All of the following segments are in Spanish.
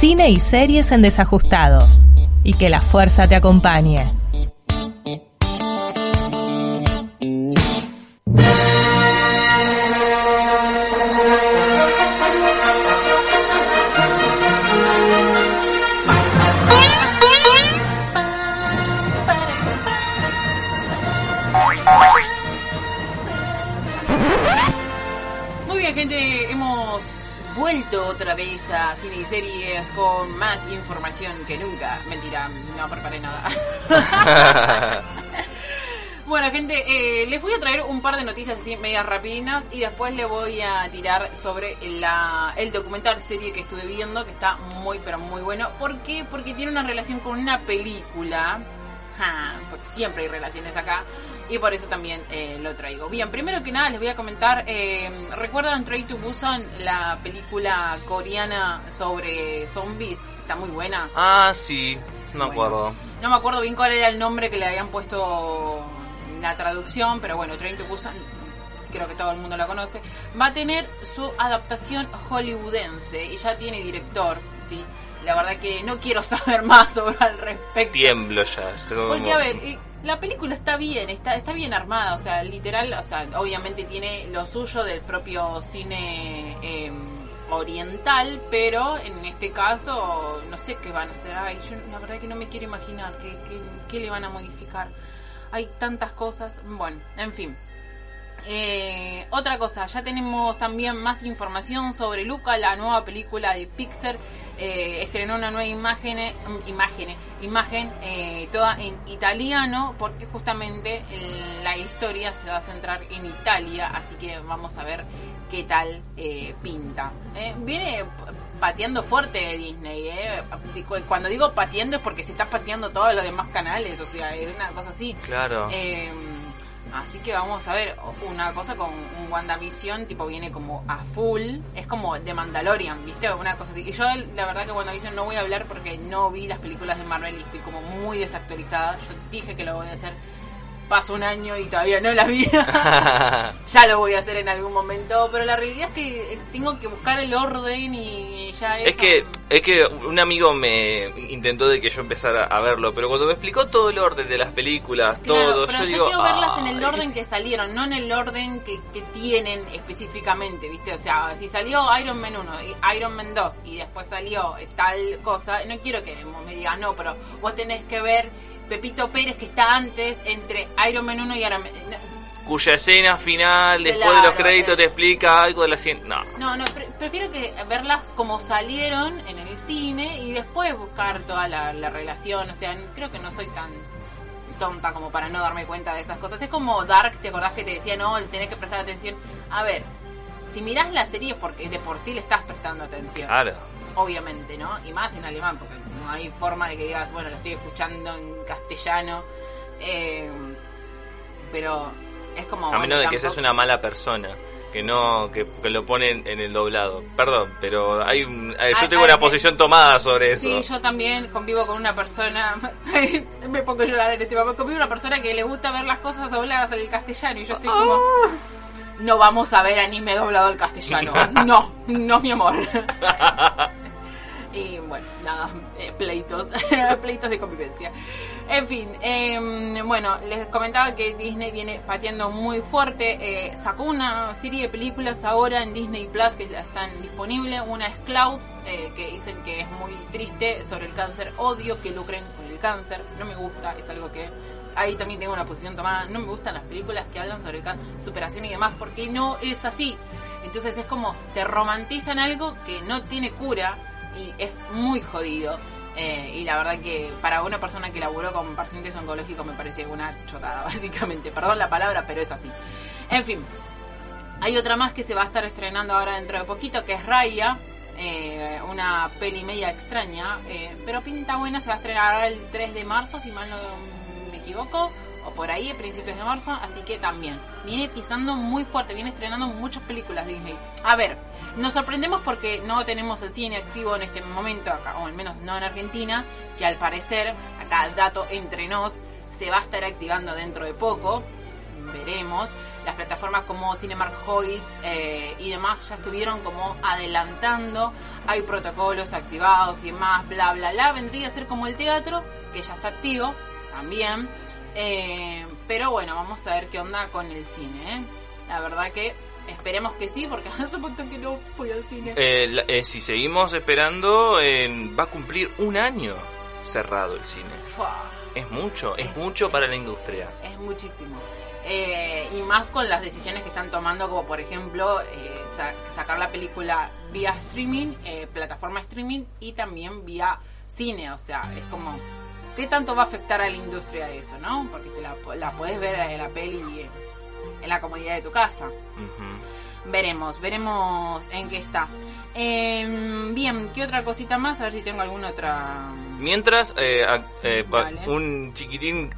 Cine y series en desajustados. Y que la fuerza te acompañe. Vuelto otra vez a cine y series con más información que nunca. Mentira, no preparé nada. bueno, gente, eh, les voy a traer un par de noticias así medias rapidinas y después le voy a tirar sobre la, el documental serie que estuve viendo, que está muy, pero muy bueno. ¿Por qué? Porque tiene una relación con una película. Ja, porque siempre hay relaciones acá y por eso también eh, lo traigo. Bien, primero que nada les voy a comentar, eh, ¿recuerdan Train to Busan, la película coreana sobre zombies? Está muy buena. Ah, sí, no me Bueno. acuerdo. No me acuerdo bien cuál era el nombre que le habían puesto en la traducción, pero bueno, Train to Busan, creo que todo el mundo la conoce, va a tener su adaptación hollywoodense y ya tiene director, ¿sí? La verdad que no quiero saber más sobre al respecto. Tiemblo ya. como- Porque, a ver, la película está bien, está, está bien armada, o sea, literal, o sea, obviamente tiene lo suyo del propio cine eh, oriental, pero en este caso, no sé qué van a hacer. Ay, yo la verdad que no me quiero imaginar qué, qué, qué le van a modificar. Hay tantas cosas, bueno, en fin. Eh, otra cosa, ya tenemos también más información sobre Luca, la nueva película de Pixar. Eh, estrenó una nueva imagen, eh, imagen, imagen eh, toda en italiano, porque justamente el- la historia se va a centrar en Italia, así que vamos a ver qué tal eh, pinta. Eh, viene pateando fuerte Disney, eh. Cuando digo pateando es porque se está pateando todos los demás canales, o sea, es una cosa así. Claro. Así que vamos a ver una cosa con un WandaVision, tipo viene como a full, es como de Mandalorian, ¿viste? Una cosa así. Y yo la verdad que WandaVision no voy a hablar porque no vi las películas de Marvel y estoy como muy desactualizada. Yo dije que lo voy a hacer. Pasó un año y todavía no la vi. ya lo voy a hacer en algún momento, pero la realidad es que tengo que buscar el orden y ya Es eso- que, es que un amigo me intentó de que yo empezara a verlo, pero cuando me explicó todo el orden de las películas, Claro, todo, pero yo yo, digo. quiero verlas en el orden que salieron, no en el orden que, que tienen específicamente, ¿viste? O sea, si salió Iron Man 1 y Iron Man 2 y después salió eh, tal cosa, no quiero que me digas, no, pero vos tenés que ver Pepito Pérez que está antes entre Iron Man 1 y Iron Man... Cuya escena final, después de los créditos, eh. te explica algo de la ciencia. No. No, no, pre- prefiero que verlas como salieron en el cine y después buscar toda la, la relación. O sea, creo que no soy tan tonta como para no darme cuenta de esas cosas. Es como Dark, ¿te acordás que te decía, no, tenés que prestar atención? A ver, si mirás la serie es porque de por sí le estás prestando atención. Claro. Obviamente, ¿no? Y más en alemán, porque no hay forma de que digas, bueno, lo estoy escuchando en castellano. eh, pero es como... A bueno, menos de que seas una mala persona. Que no, que, que lo ponen en el doblado. Perdón, pero hay un, eh, yo Hay- tengo hay- una posición tomada sobre eso. Sí, yo también convivo con una persona. me pongo a llorar en este momento. Convivo con una persona que le gusta ver las cosas dobladas en el castellano y yo estoy como. No vamos a ver anime doblado al castellano. No, no, mi amor. y bueno, nada, eh, pleitos. pleitos de convivencia. En fin, eh, bueno, les comentaba que Disney viene pateando muy fuerte. eh, sacó una serie de películas ahora en Disney Plus que ya están disponibles. Una es Clouds, eh, que dicen que es muy triste sobre el cáncer. Odio que lucren con el cáncer. No me gusta, es algo que. Ahí también tengo una posición tomada. No me gustan las películas que hablan sobre superación y demás porque no es así. Entonces es como te romantizan algo que no tiene cura y es muy jodido. Eh, y la verdad que para una persona que laburó con pacientes oncológicos me parece una chotada, básicamente. Perdón la palabra, pero es así. En fin. Hay otra más que se va a estar estrenando ahora dentro de poquito, que es Raya, eh, una peli media extraña, eh, pero pinta buena, se va a estrenar el 3 de marzo, si mal no me equivoco, o por ahí, a principios de marzo, así que también. Viene pisando muy fuerte, viene estrenando muchas películas Disney. A ver, nos sorprendemos porque no tenemos el cine activo en este momento acá, o al menos no en Argentina, que al parecer, acá dato entre nos, se va a estar activando dentro de poco, veremos las plataformas como Cinemark Hoyts eh, y demás ya estuvieron como adelantando, hay protocolos activados y demás, bla, bla, bla. Vendría a ser como el teatro, que ya está activo también. Eh, pero bueno, vamos a ver qué onda con el cine. ¿eh? La verdad que esperemos que sí, porque hace mucho que no voy al cine. si seguimos esperando, va a cumplir un año cerrado el cine. Es mucho, es mucho para la industria. Es muchísimo. Eh, y más con las decisiones que están tomando, como por ejemplo eh, sacar la película vía streaming, eh, plataforma streaming y también vía cine. O sea, es como, ¿qué tanto va a afectar a la industria eso, no? Porque te la, la puedes ver en la peli en la comodidad de tu casa. Veremos, veremos en qué está. Em, bien, ¿qué otra cosita más? A ver si tengo alguna otra. Mientras, un chiquitín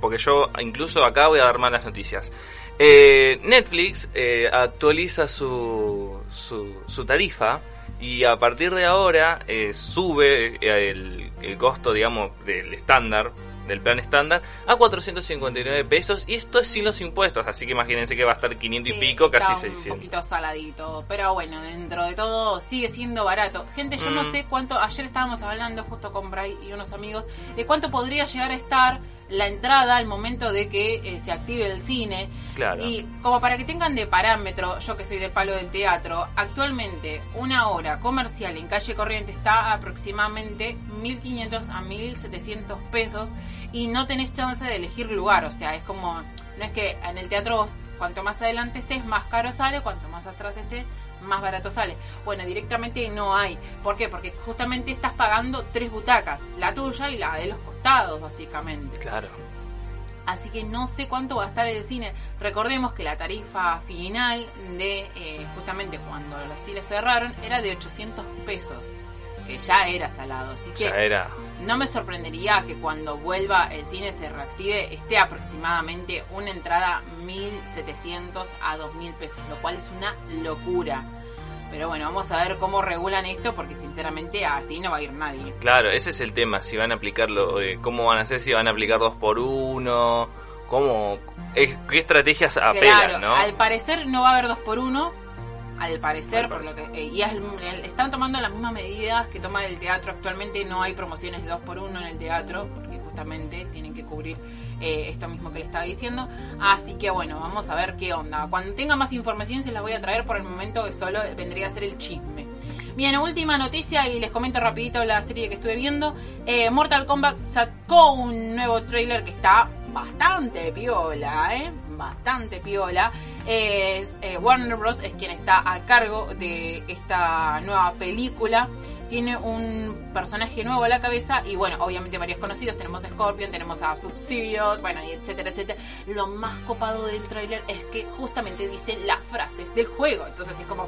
porque yo incluso acá voy a dar malas noticias. Eh, Netflix eh, actualiza su, su, tarifa y a partir de ahora eh, sube el, el, costo, digamos, del estándar del plan estándar a 459 pesos y esto es sin los impuestos, así que imagínense que va a estar 500 y pico, casi 600. Un poquito saladito, pero bueno, dentro de todo sigue siendo barato. Gente, yo no mm. sé cuánto, ayer estábamos hablando justo con Bray y unos amigos de cuánto podría llegar a estar la entrada al momento de que eh, se active el cine. Claro. Y como para que tengan de parámetro, yo que soy del palo del teatro, actualmente una hora comercial en calle corriente está aproximadamente 1.500 a 1.700 pesos y no tenés chance de elegir lugar. O sea, es como, no es que en el teatro vos, cuanto más adelante estés, más caro sale, cuanto más atrás estés, más barato sale. Bueno, directamente no hay. ¿Por qué? Porque justamente estás pagando tres butacas, la tuya y la de los costados, básicamente. Claro. Así que no sé cuánto va a estar el cine. Recordemos que la tarifa final de eh, justamente cuando los cines cerraron era de 800 pesos que ya era salado. Así que era. no me sorprendería que cuando vuelva el cine se reactive esté aproximadamente una entrada 1.700 a 2.000 pesos, lo cual es una locura. Pero bueno, vamos a ver cómo regulan esto porque sinceramente así no va a ir nadie. Claro, ese es el tema, si van a aplicarlo, eh, cómo van a hacer, si van a aplicar dos por uno, cómo, qué estrategias apelan, ¿no? Al parecer no va a haber dos por uno, al parecer, por lo que eh, y están tomando las mismas medidas que toma el teatro actualmente. No hay promociones de dos por uno en el teatro, porque tienen que cubrir eh, esto mismo que le estaba diciendo. Así que bueno, vamos a ver qué onda. Cuando tenga más información se las voy a traer por el momento que solo vendría a ser el chisme. Bien, última noticia y les comento rapidito la serie que estuve viendo. Eh, Mortal Kombat sacó un nuevo trailer que está bastante piola, ¿eh? Bastante piola. Eh, Warner Bros. es quien está a cargo de esta nueva película. Tiene un personaje nuevo a la cabeza y bueno, obviamente varios conocidos. Tenemos a Scorpion, tenemos a Sub-Zero, bueno, y etcétera, etcétera. Lo más copado del trailer es que justamente dice las frases del juego. Entonces es como,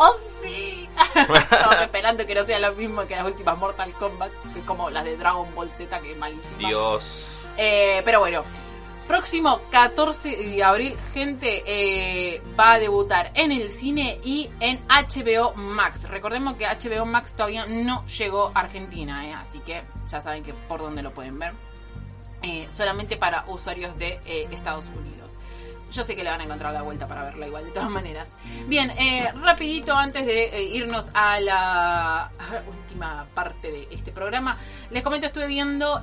¡Oh, sí! Estamos esperando que no sea lo mismo que las últimas Mortal Kombat, que como las de Dragon Ball Z, que es malísima. Dios. Eh, pero bueno, próximo 14 de abril, gente, eh, va a debutar en el cine y en HBO Max. Recordemos que HBO Max todavía no llegó a Argentina, eh, así que ya saben que por dónde lo pueden ver. solamente para usuarios de Estados Unidos. Yo sé que le van a encontrar la vuelta para verla igual, de todas maneras. Bien, eh, rapidito antes de eh, irnos a la última parte de este programa, les comento, estuve viendo...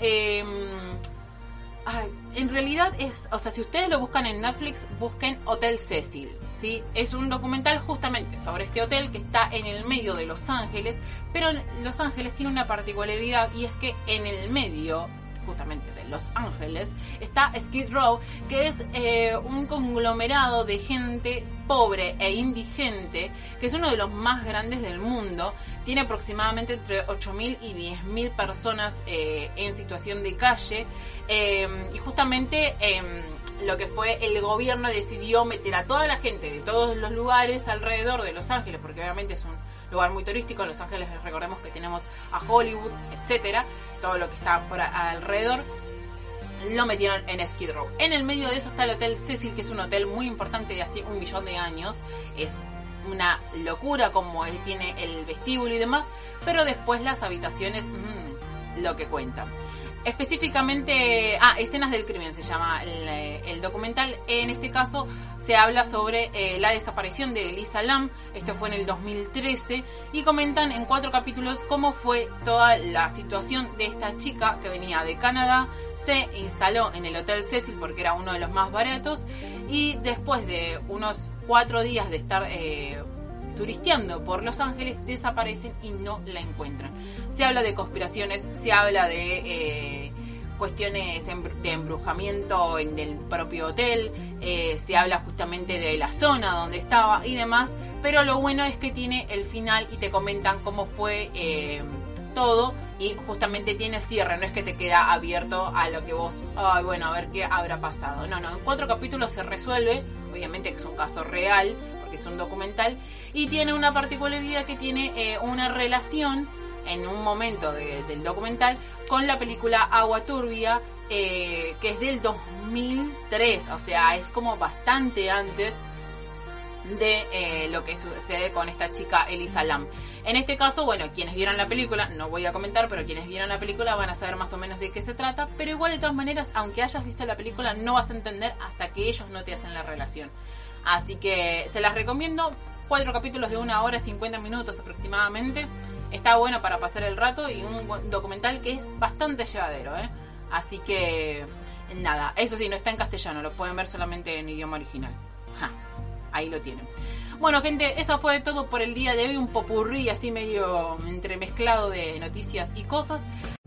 En realidad es, o sea, si ustedes lo buscan en Netflix, busquen Hotel Cecil, ¿sí? Es un documental justamente sobre este hotel que está en el medio de Los Ángeles, pero Los Ángeles tiene una particularidad y es que en el medio justamente Los Ángeles, está Skid Row, que es eh, un conglomerado de gente pobre e indigente, que es uno de los más grandes del mundo. Tiene aproximadamente entre 8.000 y 10.000 personas eh, en situación de calle. Eh, y justamente lo que fue el gobierno decidió meter a toda la gente de todos los lugares alrededor de Los Ángeles, porque obviamente es un lugar muy turístico, Los Ángeles recordemos que tenemos a Hollywood, etcétera, todo lo que está por alrededor lo metieron en Skid Row. En el medio de eso está el Hotel Cecil, que es un hotel muy importante de hace un millón de años. Es una locura como tiene el vestíbulo y demás, pero después las habitaciones, mmm, lo que cuentan. Específicamente, ah, Escenas del Crimen se llama el, documental. En este caso se habla sobre eh, la desaparición de Elisa Lam. Esto fue en el 2013. Y comentan en cuatro capítulos cómo fue toda la situación de esta chica que venía de Canadá. Se instaló en el Hotel Cecil porque era uno de los más baratos. Y después de unos cuatro días de estar eh, turisteando por Los Ángeles desaparecen y no la encuentran. Se habla de conspiraciones, se habla de eh, cuestiones de embrujamiento en el propio hotel, eh, se habla justamente de la zona donde estaba y demás, pero lo bueno es que tiene el final y te comentan cómo fue eh, todo y justamente tiene cierre, no es que te queda abierto a lo que vos, ay bueno, a ver qué habrá pasado. No, no, en cuatro capítulos se resuelve, obviamente que es un caso real, es un documental, y tiene una particularidad que tiene eh, una relación en un momento del documental con la película Agua Turbia, eh, que es del 2003, o sea, es como bastante antes de eh, lo que sucede con esta chica Elisa Lam. En este caso, bueno, quienes vieron la película, no voy a comentar, pero quienes vieron la película van a saber más o menos de qué se trata, pero igual de todas maneras, aunque hayas visto la película, no vas a entender hasta que ellos no te hacen la relación. Así que se las recomiendo. Cuatro capítulos de una hora, 50 minutos aproximadamente. Está bueno para pasar el rato y un documental que es bastante llevadero. ¿eh? Así que nada, eso sí, no está en castellano, lo pueden ver solamente en idioma original. ahí lo tienen. Bueno, gente, eso fue todo por el día de hoy. Un popurrí así medio entremezclado de noticias y cosas.